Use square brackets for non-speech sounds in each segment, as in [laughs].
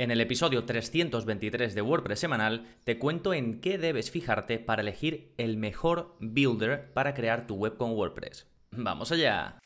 En el episodio 323 de WordPress semanal te cuento en qué debes fijarte para elegir el mejor builder para crear tu web con WordPress. ¡Vamos allá!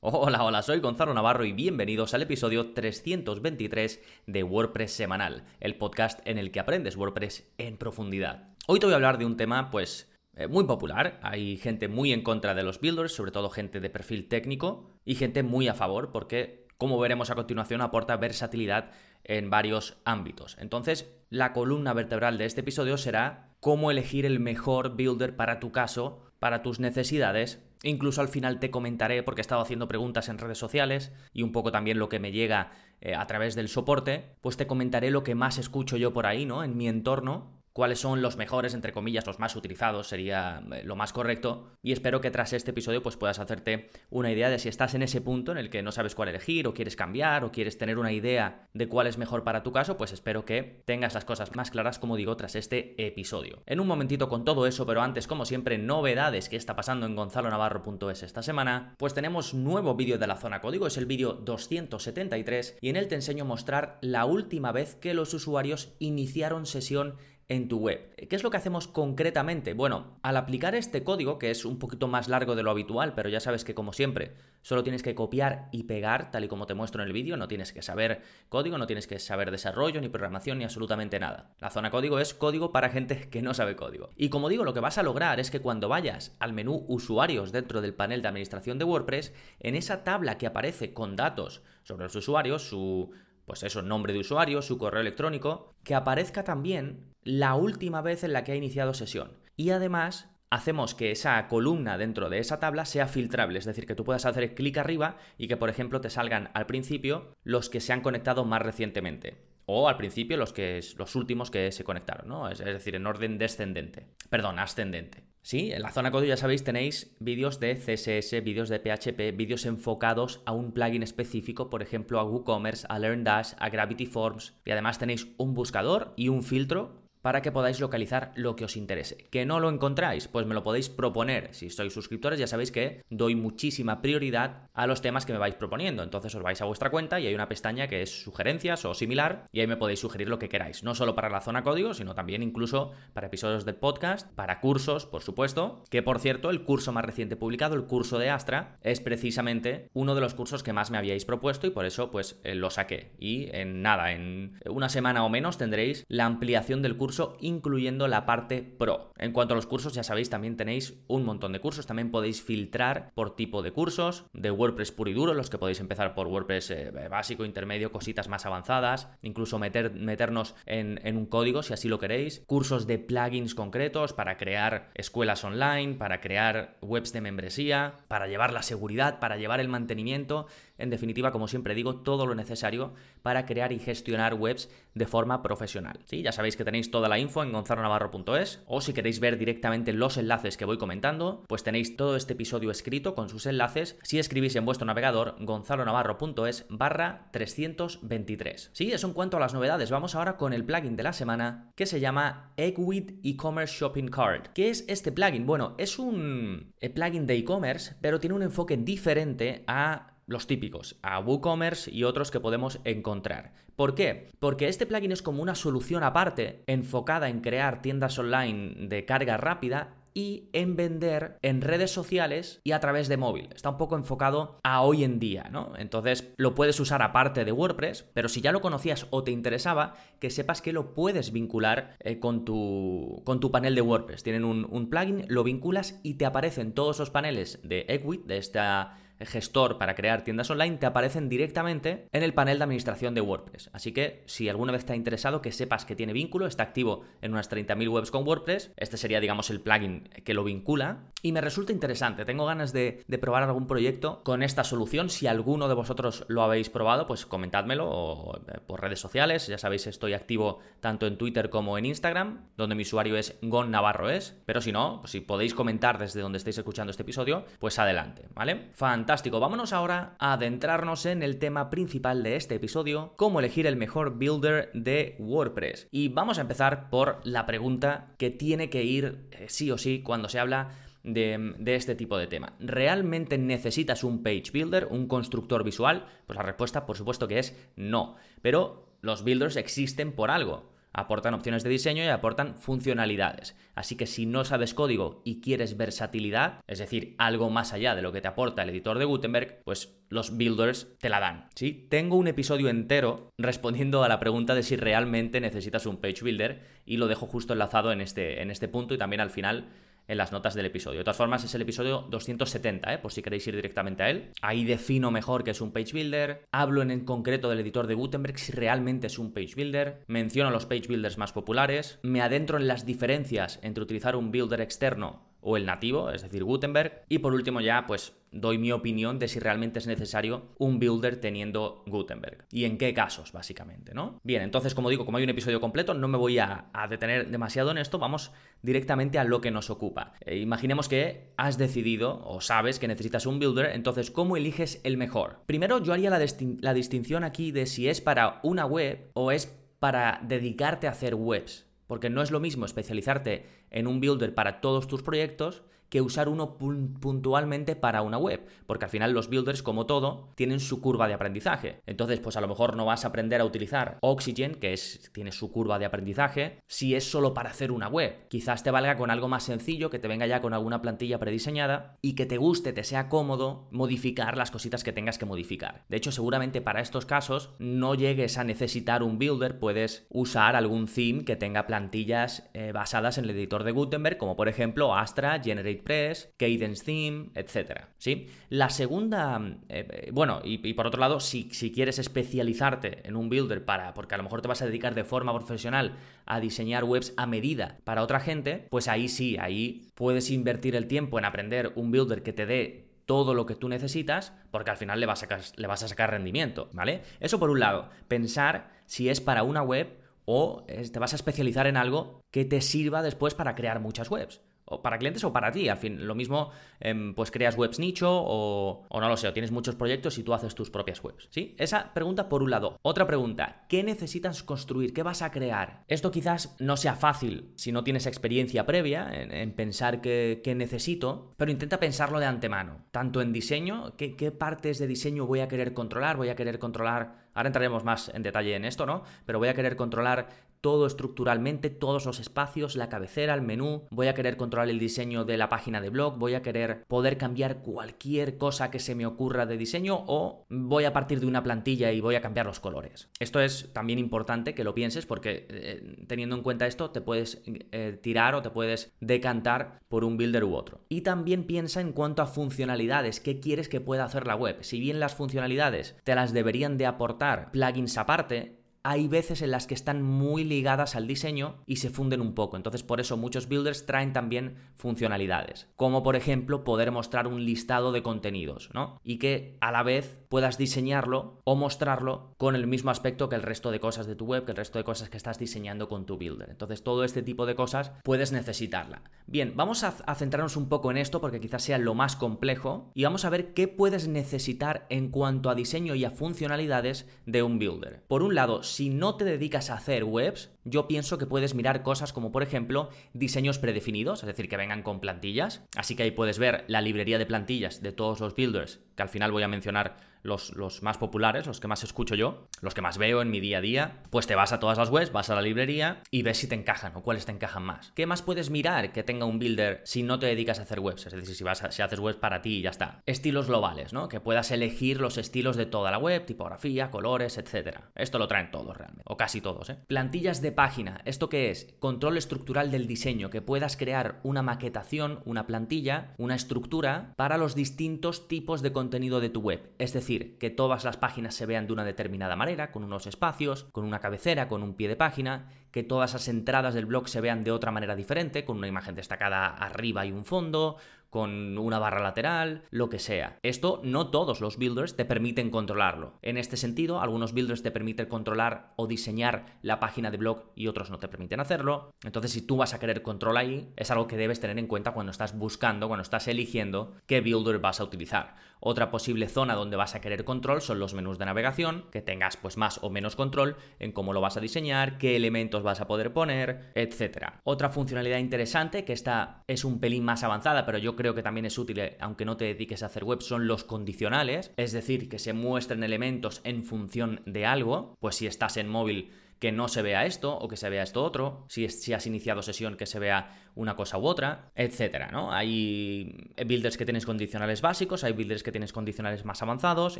Hola, hola, soy Gonzalo Navarro y bienvenidos al episodio 323 de WordPress Semanal, el podcast en el que aprendes WordPress en profundidad. Hoy te voy a hablar de un tema, pues, eh, muy popular. Hay gente muy en contra de los builders, sobre todo gente de perfil técnico, y gente muy a favor porque, como veremos a continuación, aporta versatilidad en varios ámbitos. Entonces, la columna vertebral de este episodio será cómo elegir el mejor builder para tu caso, para tus necesidades. Incluso al final te comentaré, porque he estado haciendo preguntas en redes sociales y un poco también lo que me llega eh, a través del soporte, pues te comentaré lo que más escucho yo por ahí, ¿no? En mi entorno cuáles son los mejores, entre comillas, los más utilizados, sería eh, lo más correcto. Y espero que tras este episodio pues puedas hacerte una idea de si estás en ese punto en el que no sabes cuál elegir, o quieres cambiar, o quieres tener una idea de cuál es mejor para tu caso, pues espero que tengas las cosas más claras, como digo, tras este episodio. En un momentito con todo eso, pero antes, como siempre, novedades que está pasando en gonzalonavarro.es esta semana, pues tenemos nuevo vídeo de la zona código, es el vídeo 273, y en él te enseño a mostrar la última vez que los usuarios iniciaron sesión en tu web. ¿Qué es lo que hacemos concretamente? Bueno, al aplicar este código, que es un poquito más largo de lo habitual, pero ya sabes que como siempre, solo tienes que copiar y pegar, tal y como te muestro en el vídeo, no tienes que saber código, no tienes que saber desarrollo, ni programación, ni absolutamente nada. La zona código es código para gente [laughs] que no sabe código. Y como digo, lo que vas a lograr es que cuando vayas al menú usuarios dentro del panel de administración de WordPress, en esa tabla que aparece con datos sobre los usuarios, su pues eso, nombre de usuario, su correo electrónico, que aparezca también la última vez en la que ha iniciado sesión. Y además hacemos que esa columna dentro de esa tabla sea filtrable, es decir, que tú puedas hacer clic arriba y que, por ejemplo, te salgan al principio los que se han conectado más recientemente. O al principio los, que, los últimos que se conectaron, ¿no? Es, decir, en orden descendente. Perdón, ascendente. Sí, en la zona código ya sabéis tenéis vídeos de CSS, vídeos de PHP, vídeos enfocados a un plugin específico, por ejemplo a WooCommerce, a LearnDash, a Gravity Forms y además tenéis un buscador y un filtro para que podáis localizar lo que os interese. ¿Que no lo encontráis? Pues me lo podéis proponer. Si sois suscriptores ya sabéis que doy muchísima prioridad a los temas que me vais proponiendo. Entonces os vais a vuestra cuenta y hay una pestaña que es sugerencias o similar y ahí me podéis sugerir lo que queráis. No solo para la zona código, sino también incluso para episodios del podcast, para cursos, por supuesto. Que por cierto, el curso más reciente publicado, el curso de Astra, es precisamente uno de los cursos que más me habíais propuesto y por eso pues eh, lo saqué. Y en nada, en una semana o menos tendréis la ampliación del curso incluyendo la parte pro. En cuanto a los cursos, ya sabéis, también tenéis un montón de cursos, también podéis filtrar por tipo de cursos, de WordPress puro y duro, los que podéis empezar por WordPress eh, básico, intermedio, cositas más avanzadas, incluso meter, meternos en, en un código si así lo queréis, cursos de plugins concretos para crear escuelas online, para crear webs de membresía, para llevar la seguridad, para llevar el mantenimiento, en definitiva, como siempre digo, todo lo necesario para crear y gestionar webs de forma profesional. ¿Sí? Ya sabéis que tenéis toda la info en gonzalonavarro.es o si queréis ver directamente los enlaces que voy comentando, pues tenéis todo este episodio escrito con sus enlaces si escribís en vuestro navegador gonzalonavarro.es barra 323. Sí, eso en cuanto a las novedades. Vamos ahora con el plugin de la semana que se llama Eggwit E-Commerce Shopping Card. ¿Qué es este plugin? Bueno, es un eh, plugin de e-commerce, pero tiene un enfoque diferente a los típicos, a WooCommerce y otros que podemos encontrar. ¿Por qué? Porque este plugin es como una solución aparte, enfocada en crear tiendas online de carga rápida y en vender en redes sociales y a través de móvil. Está un poco enfocado a hoy en día, ¿no? Entonces lo puedes usar aparte de WordPress, pero si ya lo conocías o te interesaba, que sepas que lo puedes vincular eh, con, tu, con tu panel de WordPress. Tienen un, un plugin, lo vinculas y te aparecen todos los paneles de Equit, de esta gestor para crear tiendas online te aparecen directamente en el panel de administración de WordPress. Así que si alguna vez te ha interesado que sepas que tiene vínculo, está activo en unas 30.000 webs con WordPress, este sería digamos el plugin que lo vincula y me resulta interesante. Tengo ganas de, probar algún proyecto con esta solución. Si alguno de vosotros lo habéis probado, pues comentádmelo eh, por redes sociales. Ya sabéis, estoy activo tanto en Twitter como en Instagram, donde mi usuario es Gon Navarro es. Pero si no, si podéis comentar desde donde estéis escuchando este episodio, pues adelante, ¿vale? Fantástico Fantástico, vámonos ahora a adentrarnos en el tema principal de este episodio, cómo elegir el mejor builder de WordPress. Y vamos a empezar por la pregunta que tiene que ir eh, sí o sí cuando se habla de, de, este tipo de tema. ¿Realmente necesitas un page builder, un constructor visual? Pues la respuesta, por supuesto que es no. Pero los builders existen por algo aportan opciones de diseño y aportan funcionalidades. Así que si no sabes código y quieres versatilidad, es decir, algo más allá de lo que te aporta el editor de Gutenberg, pues los builders te la dan. ¿sí? Tengo un episodio entero respondiendo a la pregunta de si realmente necesitas un page builder y lo dejo justo enlazado en este, en este punto y también al final en las notas del episodio. De todas formas, es el episodio 270, ¿eh? por si queréis ir directamente a él. Ahí defino mejor qué es un page builder, hablo en, concreto del editor de Gutenberg si realmente es un page builder, menciono los page builders más populares, me adentro en las diferencias entre utilizar un builder externo o el nativo, es decir, Gutenberg, y por último ya, pues doy mi opinión de si realmente es necesario un builder teniendo Gutenberg. Y en qué casos, básicamente, ¿no? Bien, entonces, como digo, como hay un episodio completo, no me voy a, detener demasiado en esto, vamos directamente a lo que nos ocupa. Eh, imaginemos que has decidido o sabes que necesitas un builder, entonces, ¿cómo eliges el mejor? Primero, yo haría la, la distinción aquí de si es para una web o es para dedicarte a hacer webs. Porque no es lo mismo especializarte en un builder para todos tus proyectos que usar uno puntualmente para una web, porque al final los builders, como todo, tienen su curva de aprendizaje. Entonces, pues a lo mejor no vas a aprender a utilizar Oxygen, que es, tiene su curva de aprendizaje, si es solo para hacer una web. Quizás te valga con algo más sencillo, que te venga ya con alguna plantilla prediseñada y que te guste, te sea cómodo modificar las cositas que tengas que modificar. De hecho, seguramente para estos casos no llegues a necesitar un builder, puedes usar algún theme que tenga plantillas eh, basadas en el editor de Gutenberg, como por ejemplo Astra, Generate Press, Cadence Theme, etc. ¿sí? La segunda, eh, eh, bueno, y, por otro lado, si, si, quieres especializarte en un builder para, porque a lo mejor te vas a dedicar de forma profesional a diseñar webs a medida para otra gente, pues ahí sí, ahí puedes invertir el tiempo en aprender un builder que te dé todo lo que tú necesitas, porque al final le vas, a le vas a sacar rendimiento, ¿vale? Eso por un lado, pensar si es para una web o te vas a especializar en algo que te sirva después para crear muchas webs o para clientes o para ti. Al fin, lo mismo, em, pues creas webs nicho o, o, no lo sé, o tienes muchos proyectos y tú haces tus propias webs. ¿Sí? Esa pregunta por un lado. Otra pregunta, ¿qué necesitas construir? ¿Qué vas a crear? Esto quizás no sea fácil si no tienes experiencia previa en, pensar qué, necesito, pero intenta pensarlo de antemano. Tanto en diseño, ¿qué, ¿qué partes de diseño voy a querer controlar? Voy a querer controlar Ahora entraremos más en detalle en esto, ¿no? Pero voy a querer controlar todo estructuralmente, todos los espacios, la cabecera, el menú, voy a querer controlar el diseño de la página de blog, voy a querer poder cambiar cualquier cosa que se me ocurra de diseño o voy a partir de una plantilla y voy a cambiar los colores. Esto es también importante que lo pienses porque eh, teniendo en cuenta esto te puedes eh, tirar o te puedes decantar por un builder u otro. Y también piensa en cuanto a funcionalidades, qué quieres que pueda hacer la web. Si bien las funcionalidades te las deberían de aportar plugins aparte, hay veces en las que están muy ligadas al diseño y se funden un poco. Entonces por eso muchos builders traen también funcionalidades, como por ejemplo poder mostrar un listado de contenidos, ¿no? Y que a la vez puedas diseñarlo o mostrarlo con el mismo aspecto que el resto de cosas de tu web, que el resto de cosas que estás diseñando con tu builder. Entonces todo este tipo de cosas puedes necesitarla. Bien, vamos a, a centrarnos un poco en esto porque quizás sea lo más complejo y vamos a ver qué puedes necesitar en cuanto a diseño y a funcionalidades de un builder. Por un lado, si no te dedicas a hacer webs, yo pienso que puedes mirar cosas como por ejemplo diseños predefinidos, es decir, que vengan con plantillas. Así que ahí puedes ver la librería de plantillas de todos los builders, que al final voy a mencionar los, más populares, los que más escucho yo, los que más veo en mi día a día, pues te vas a todas las webs, vas a la librería y ves si te encajan o cuáles te encajan más. ¿Qué más puedes mirar que tenga un builder si no te dedicas a hacer webs? Es decir, si, vas si haces webs para ti y ya está. Estilos globales, ¿no? Que puedas elegir los estilos de toda la web, tipografía, colores, etc. Esto lo traen todos realmente, o casi todos, ¿eh? Plantillas de página. ¿Esto qué es? Control estructural del diseño, que puedas crear una maquetación, una plantilla, una estructura para los distintos tipos de contenido de tu web. Es decir, que todas las páginas se vean de una determinada manera, con unos espacios, con una cabecera, con un pie de página, que todas las entradas del blog se vean de otra manera diferente, con una imagen destacada arriba y un fondo, con una barra lateral, lo que sea. Esto no todos los builders te permiten controlarlo. En este sentido, algunos builders te permiten controlar o diseñar la página de blog y otros no te permiten hacerlo. Entonces, si tú vas a querer control ahí, es algo que debes tener en cuenta cuando estás buscando, cuando estás eligiendo qué builder vas a utilizar. Otra posible zona donde vas a querer control son los menús de navegación, que tengas pues más o menos control en cómo lo vas a diseñar, qué elementos vas a poder poner, etc. Otra funcionalidad interesante, que esta es un pelín más avanzada, pero yo creo que también es útil eh, aunque no te dediques a hacer web, son los condicionales, es decir, que se muestren elementos en función de algo, pues si estás en móvil que no se vea esto o que se vea esto otro, si, si has iniciado sesión que se vea una cosa u otra, etcétera, ¿no? Hay builders que tienes condicionales básicos, hay builders que tienes condicionales más avanzados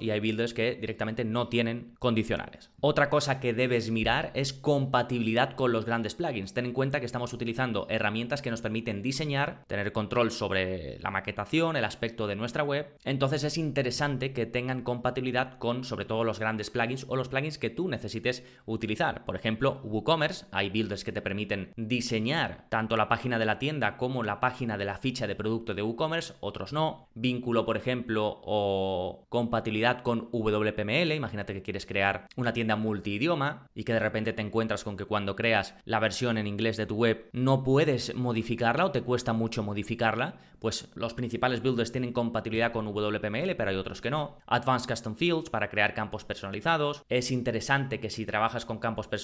y hay builders que directamente no tienen condicionales. Otra cosa que debes mirar es compatibilidad con los grandes plugins. Ten en cuenta que estamos utilizando herramientas que nos permiten diseñar, tener control sobre la maquetación, el aspecto de nuestra web. Entonces es interesante que tengan compatibilidad con sobre todo los grandes plugins o los plugins que tú necesites utilizar. Por ejemplo, WooCommerce, hay builders que te permiten diseñar tanto la página de la tienda como la página de la ficha de producto de WooCommerce, otros no. Vínculo, por ejemplo, o compatibilidad con WPML. Imagínate que quieres crear una tienda multidioma y que de repente te encuentras con que cuando creas la versión en inglés de tu web no puedes modificarla o te cuesta mucho modificarla. Pues los principales builders tienen compatibilidad con WPML, pero hay otros que no. Advanced Custom Fields para crear campos personalizados. Es interesante que si trabajas con campos personalizados,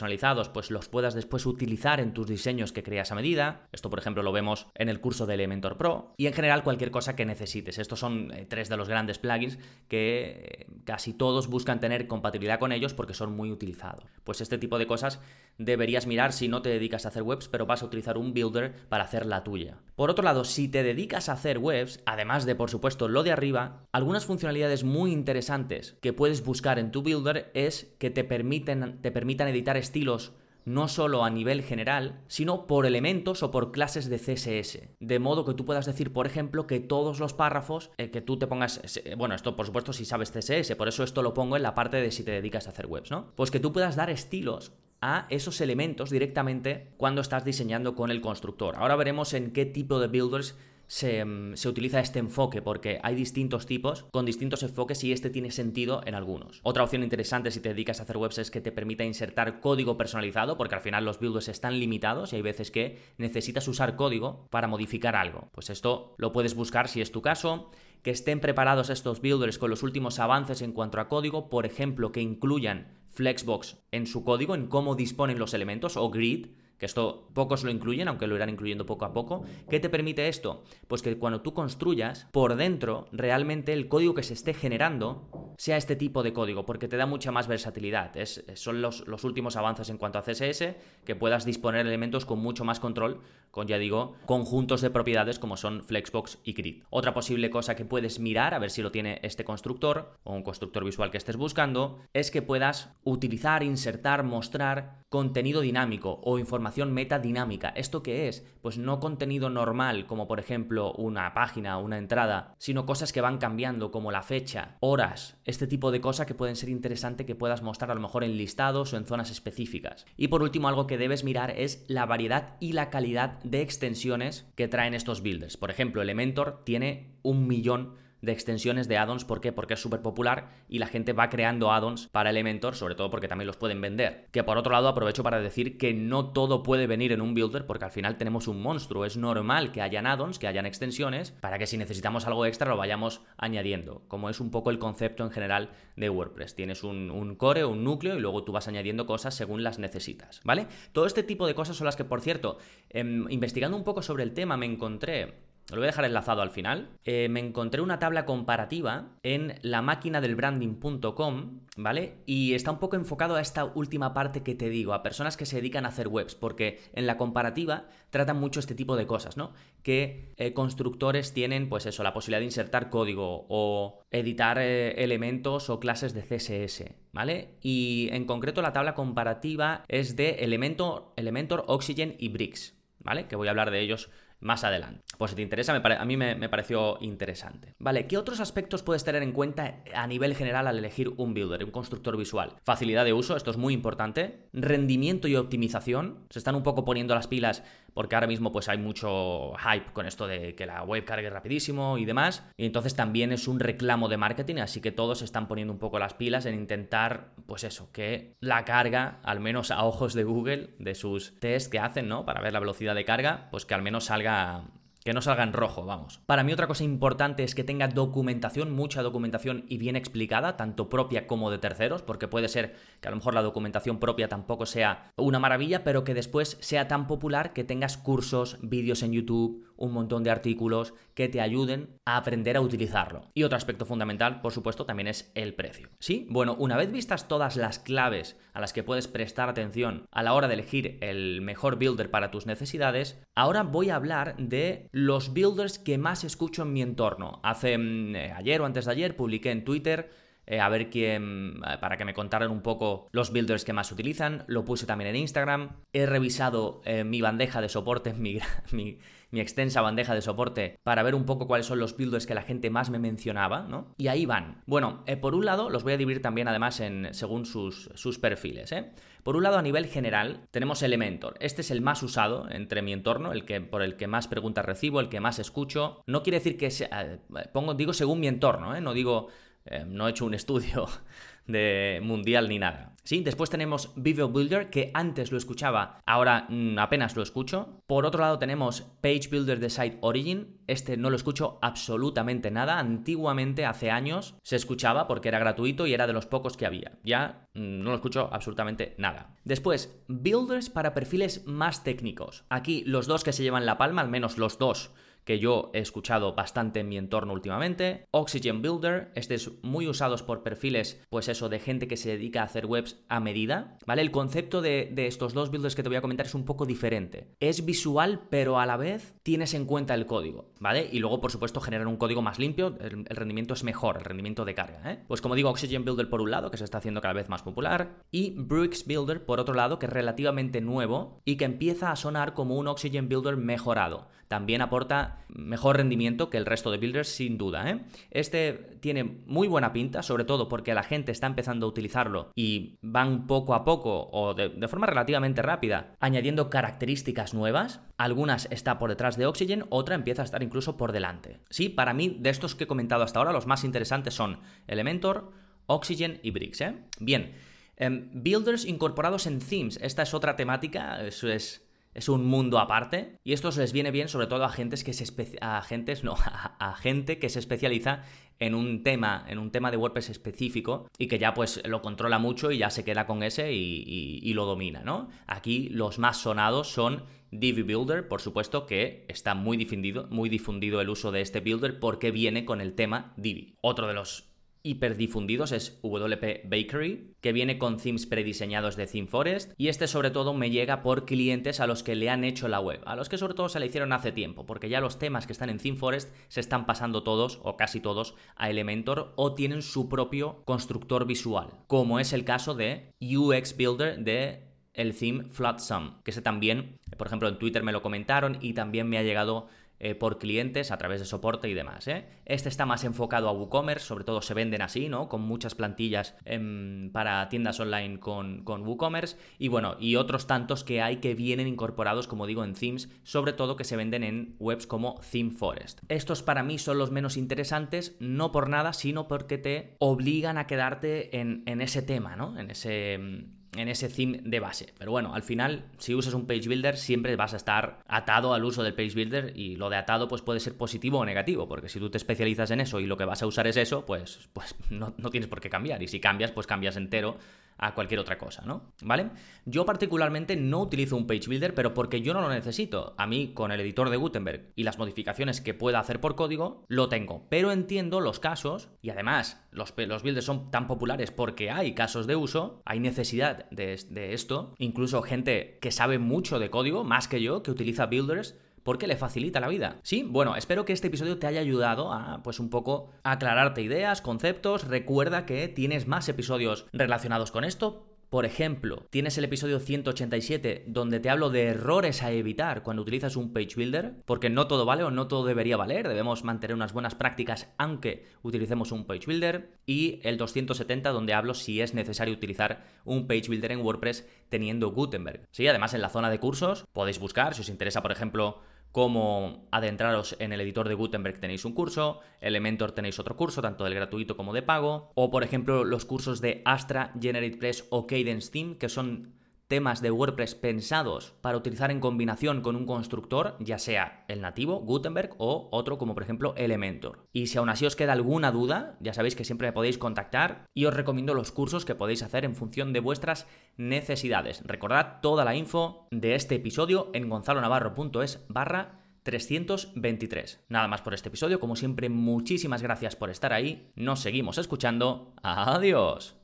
pues los puedas después utilizar en tus diseños que creas a medida. Esto, por ejemplo, lo vemos en el curso de Elementor Pro. Y en general cualquier cosa que necesites. Estos son eh, tres de los grandes plugins que eh, casi todos buscan tener compatibilidad con ellos porque son muy utilizados. Pues este tipo de cosas deberías mirar si no te dedicas a hacer webs, pero vas a utilizar un builder para hacer la tuya. Por otro lado, si te dedicas a hacer webs, además de por supuesto lo de arriba, algunas funcionalidades muy interesantes que puedes buscar en tu builder es que te, permiten, te permitan editar estilos no solo a nivel general, sino por elementos o por clases de CSS. De modo que tú puedas decir, por ejemplo, que todos los párrafos, eh, que tú te pongas, eh, bueno, esto por supuesto si sabes CSS, por eso esto lo pongo en la parte de si te dedicas a hacer webs, ¿no? Pues que tú puedas dar estilos a esos elementos directamente cuando estás diseñando con el constructor. Ahora veremos en qué tipo de builders Mm, se, utiliza este enfoque porque hay distintos tipos con distintos enfoques y este tiene sentido en algunos. Otra opción interesante si te dedicas a hacer webs es que te permita insertar código personalizado porque al final los builders están limitados y hay veces que necesitas usar código para modificar algo. Pues esto lo puedes buscar si es tu caso que estén preparados estos builders con los últimos avances en cuanto a código, por ejemplo, que incluyan Flexbox en su código, en cómo disponen los elementos, o Grid, que esto pocos lo incluyen, aunque lo irán incluyendo poco a poco. ¿Qué te permite esto? Pues que cuando tú construyas, por dentro, realmente el código que se esté generando sea este tipo de código, porque te da mucha más versatilidad. Es, son los, los últimos avances en cuanto a CSS, que puedas disponer elementos con mucho más control, con, ya digo, conjuntos de propiedades como son Flexbox y Grid. Otra posible cosa que puedes mirar, a ver si lo tiene este constructor o un constructor visual que estés buscando, es que puedas utilizar, insertar, mostrar contenido dinámico o información metadinámica. ¿Esto qué es? Pues no contenido normal, como por ejemplo una página o una entrada, sino cosas que van cambiando, como la fecha, horas, este tipo de cosas que pueden ser interesantes que puedas mostrar a lo mejor en listados o en zonas específicas. Y por último, algo que debes mirar es la variedad y la calidad de extensiones que traen estos builders. Por ejemplo, Elementor tiene un millón de extensiones de addons. ¿Por qué? Porque es súper popular y la gente va creando addons para Elementor, sobre todo porque también los pueden vender. Que por otro lado aprovecho para decir que no todo puede venir en un builder porque al final tenemos un monstruo. Es normal que hayan addons, que hayan extensiones, para que si necesitamos algo extra lo vayamos añadiendo. Como es un poco el concepto en general de WordPress. Tienes un, core, un núcleo y luego tú vas añadiendo cosas según las necesitas. ¿Vale? Todo este tipo de cosas son las que, por cierto, em, investigando un poco sobre el tema me encontré lo voy a dejar enlazado al final, eh, me encontré una tabla comparativa en la máquina del branding.com, ¿vale? Y está un poco enfocado a esta última parte que te digo, a personas que se dedican a hacer webs, porque en la comparativa tratan mucho este tipo de cosas, ¿no? Que eh, constructores tienen, pues eso, la posibilidad de insertar código o editar eh, elementos o clases de CSS, ¿vale? Y en concreto la tabla comparativa es de Elementor, Elementor Oxygen y Bricks, ¿vale? Que voy a hablar de ellos más adelante. Pues si te interesa, a mí me, pareció interesante. Vale, ¿qué otros aspectos puedes tener en cuenta a nivel general al elegir un builder, un constructor visual? Facilidad de uso, esto es muy importante. Rendimiento y optimización, se están un poco poniendo las pilas porque ahora mismo pues hay mucho hype con esto de que la web cargue rapidísimo y demás. Y entonces también es un reclamo de marketing, así que todos están poniendo un poco las pilas en intentar, pues eso, que la carga, al menos a ojos de Google, de sus tests que hacen, ¿no? Para ver la velocidad de carga, pues que al menos salga que no salga en rojo, vamos. Para mí otra cosa importante es que tenga documentación, mucha documentación y bien explicada, tanto propia como de terceros, porque puede ser que a lo mejor la documentación propia tampoco sea una maravilla, pero que después sea tan popular que tengas cursos, vídeos en YouTube, un montón de artículos que te ayuden a aprender a utilizarlo. Y otro aspecto fundamental, por supuesto, también es el precio. ¿Sí? Bueno, una vez vistas todas las claves a las que puedes prestar atención a la hora de elegir el mejor builder para tus necesidades, ahora voy a hablar de los builders que más escucho en mi entorno. Hace mm, eh, ayer o antes de ayer publiqué en Twitter eh, a ver quién, eh, para que me contaran un poco los builders que más utilizan. Lo puse también en Instagram. He revisado mi bandeja de soporte, [laughs] mi, mi, mi, extensa bandeja de soporte, para ver un poco cuáles son los builders que la gente más me mencionaba, ¿no? Y ahí van. Bueno, por un lado, los voy a dividir también además en, según sus, sus perfiles, ¿eh? Por un lado, a nivel general, tenemos Elementor. Este es el más usado entre mi entorno, el que, por el que más preguntas recibo, el que más escucho. No quiere decir que sea, eh, pongo, digo según mi entorno, ¿eh? no digo, eh, no he hecho un estudio [laughs] de mundial ni nada. Sí, después tenemos Video Builder, que antes lo escuchaba, ahora mm, apenas lo escucho. Por otro lado tenemos Page Builder de Site Origin, este no lo escucho absolutamente nada. Antiguamente, hace años, se escuchaba porque era gratuito y era de los pocos que había. Ya mm, no lo escucho absolutamente nada. Después, Builders para perfiles más técnicos. Aquí los dos que se llevan la palma, al menos los dos que yo he escuchado bastante en mi entorno últimamente. Oxygen Builder, este es muy usado por perfiles, pues eso, de gente que se dedica a hacer webs a medida, ¿vale? El concepto de, estos dos builders que te voy a comentar es un poco diferente. Es visual, pero a la vez tienes en cuenta el código, ¿vale? Y luego, por supuesto, generar un código más limpio, el, rendimiento es mejor, el rendimiento de carga, ¿eh? Pues como digo, Oxygen Builder por un lado, que se está haciendo cada vez más popular, y Bricks Builder por otro lado, que es relativamente nuevo y que empieza a sonar como un Oxygen Builder mejorado. También aporta mejor rendimiento que el resto de builders, sin duda. ¿eh? Este tiene muy buena pinta, sobre todo porque la gente está empezando a utilizarlo y van poco a poco o de, forma relativamente rápida añadiendo características nuevas. Algunas está por detrás de Oxygen, otra empieza a estar incluso por delante. Sí, para mí, de estos que he comentado hasta ahora, los más interesantes son Elementor, Oxygen y Bricks. ¿eh? Bien. Em, builders incorporados en themes. Esta es otra temática, eso es es un mundo aparte y esto les viene bien sobre todo a gentes que se a agentes no [laughs] a, gente que se especializa en un tema en un tema de WordPress específico y que ya pues lo controla mucho y ya se queda con ese y, lo domina no aquí los más sonados son Divi Builder por supuesto que está muy difundido muy difundido el uso de este builder porque viene con el tema Divi. Otro de los hiperdifundidos es WP Bakery, que viene con themes prediseñados de ThemeForest, y este sobre todo me llega por clientes a los que le han hecho la web, a los que sobre todo se la hicieron hace tiempo, porque ya los temas que están en ThemeForest se están pasando todos, o casi todos, a Elementor o tienen su propio constructor visual, como es el caso de UX Builder de el theme Flatsum, que ese también, por ejemplo, en Twitter me lo comentaron y también me ha llegado eh, por clientes a través de soporte y demás. ¿eh? Este está más enfocado a WooCommerce, sobre todo se venden así, ¿no? Con muchas plantillas em, para tiendas online con, con WooCommerce y bueno, y otros tantos que hay que vienen incorporados, como digo, en themes, sobre todo que se venden en webs como ThemeForest. Estos para mí son los menos interesantes, no por nada, sino porque te obligan a quedarte en, en ese tema, ¿no? En ese em, en ese theme de base. Pero bueno, al final, si usas un page builder, siempre vas a estar atado al uso del page builder y lo de atado pues puede ser positivo o negativo, porque si tú te especializas en eso y lo que vas a usar es eso, pues, pues [laughs] no, no tienes por qué cambiar. Y si cambias, pues cambias entero a cualquier otra cosa, ¿no? ¿Vale? Yo particularmente no utilizo un page builder, pero porque yo no lo necesito. A mí, con el editor de Gutenberg y las modificaciones que pueda hacer por código, lo tengo. Pero entiendo los casos, y además los, los builders son tan populares porque hay casos de uso, hay necesidad de, de esto, incluso gente que sabe mucho de código, más que yo, que utiliza builders porque le facilita la vida. Sí, bueno, espero que este episodio te haya ayudado a, pues un poco, aclararte ideas, conceptos. Recuerda que tienes más episodios relacionados con esto. Por ejemplo, tienes el episodio 187 donde te hablo de errores a evitar cuando utilizas un page builder, porque no todo vale o no todo debería valer, debemos mantener unas buenas prácticas aunque utilicemos un page builder, y el 270 donde hablo si es necesario utilizar un page builder en WordPress teniendo Gutenberg. Sí, además en la zona de cursos podéis buscar, si os interesa, por ejemplo, cómo adentraros en el editor de Gutenberg tenéis un curso, Elementor tenéis otro curso, tanto del gratuito como de pago, o por ejemplo los cursos de Astra, GeneratePress o Cadence Theme, que son temas de WordPress pensados para utilizar en combinación con un constructor, ya sea el nativo, Gutenberg, o otro como por ejemplo Elementor. Y si aún así os queda alguna duda, ya sabéis que siempre me podéis contactar y os recomiendo los cursos que podéis hacer en función de vuestras necesidades. Recordad toda la info de este episodio en gonzalonavarro.es barra 323. Nada más por este episodio, como siempre muchísimas gracias por estar ahí, nos seguimos escuchando, adiós.